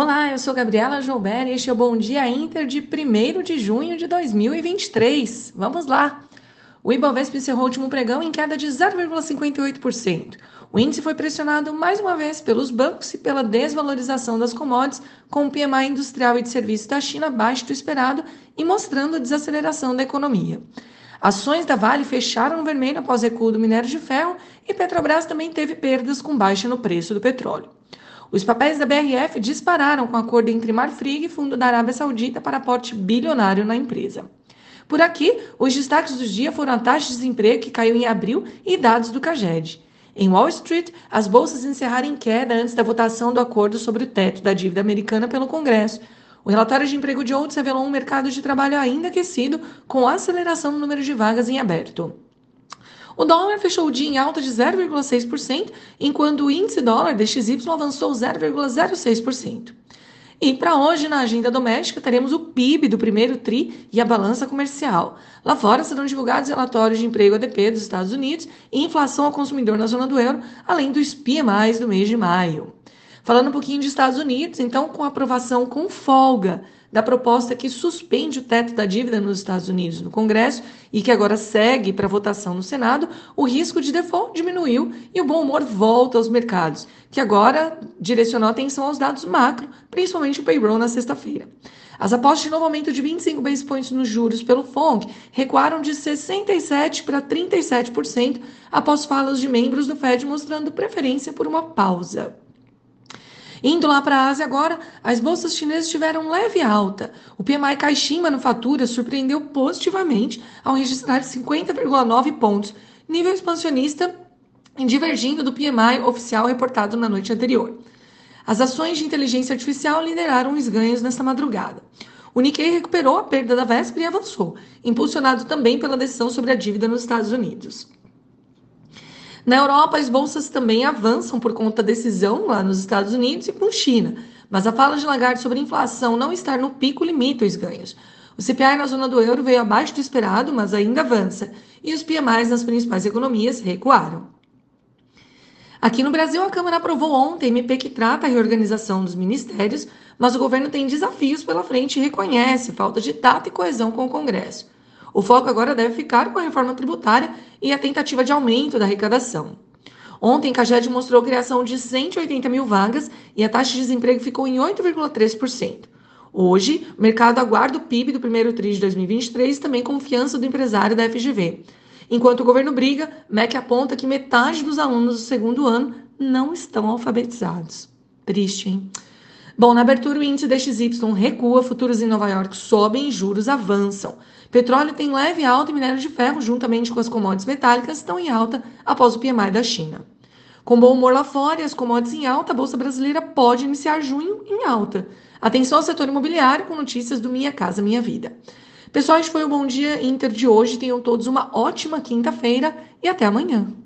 Olá, eu sou Gabriela Joubert e este é o Bom Dia Inter de 1 de junho de 2023. Vamos lá! O Ibovespa encerrou o último pregão em queda de 0,58%. O índice foi pressionado mais uma vez pelos bancos e pela desvalorização das commodities, com o PMI industrial e de serviços da China abaixo do esperado e mostrando a desaceleração da economia. Ações da Vale fecharam no vermelho após recuo do minério de ferro e Petrobras também teve perdas com baixa no preço do petróleo. Os papéis da BRF dispararam com acordo entre Marfrig e Fundo da Arábia Saudita para aporte bilionário na empresa. Por aqui, os destaques do dia foram a taxa de desemprego que caiu em abril e dados do CAGED. Em Wall Street, as bolsas encerraram em queda antes da votação do acordo sobre o teto da dívida americana pelo Congresso. O relatório de emprego de ontem revelou um mercado de trabalho ainda aquecido, com aceleração no número de vagas em aberto. O dólar fechou o dia em alta de 0,6%, enquanto o índice dólar DXY avançou 0,06%. E para hoje, na agenda doméstica, teremos o PIB do primeiro TRI e a balança comercial. Lá fora serão divulgados relatórios de emprego ADP dos Estados Unidos e inflação ao consumidor na zona do euro, além dos PMIs do mês de maio. Falando um pouquinho de Estados Unidos, então, com aprovação com folga da proposta que suspende o teto da dívida nos Estados Unidos no Congresso e que agora segue para votação no Senado, o risco de default diminuiu e o bom humor volta aos mercados, que agora direcionou atenção aos dados macro, principalmente o payroll na sexta-feira. As apostas de novo aumento de 25 base points nos juros pelo FONC recuaram de 67% para 37% após falas de membros do Fed mostrando preferência por uma pausa. Indo lá para a Ásia agora, as bolsas chinesas tiveram leve alta. O PMI Caixin Manufatura surpreendeu positivamente ao registrar 50,9 pontos, nível expansionista divergindo do PMI oficial reportado na noite anterior. As ações de inteligência artificial lideraram os ganhos nesta madrugada. O Nikkei recuperou a perda da véspera e avançou, impulsionado também pela decisão sobre a dívida nos Estados Unidos. Na Europa, as bolsas também avançam por conta da decisão lá nos Estados Unidos e com China. Mas a fala de Lagarde sobre inflação não estar no pico limita os ganhos. O CPI na zona do euro veio abaixo do esperado, mas ainda avança, e os PMIs nas principais economias recuaram. Aqui no Brasil, a Câmara aprovou ontem MP que trata a reorganização dos ministérios, mas o governo tem desafios pela frente e reconhece falta de tato e coesão com o Congresso. O foco agora deve ficar com a reforma tributária e a tentativa de aumento da arrecadação. Ontem, Caged mostrou a criação de 180 mil vagas e a taxa de desemprego ficou em 8,3%. Hoje, o mercado aguarda o PIB do primeiro TRI de 2023 e também confiança do empresário da FGV. Enquanto o governo briga, MEC aponta que metade dos alunos do segundo ano não estão alfabetizados. Triste, hein? Bom, na abertura, o índice DXY recua, futuros em Nova York sobem juros avançam. Petróleo tem leve alta e minério de ferro, juntamente com as commodities metálicas, estão em alta após o PMI da China. Com bom humor lá fora e as commodities em alta, a Bolsa Brasileira pode iniciar junho em alta. Atenção ao setor imobiliário com notícias do Minha Casa Minha Vida. Pessoal, este foi o Bom Dia Inter de hoje. Tenham todos uma ótima quinta-feira e até amanhã.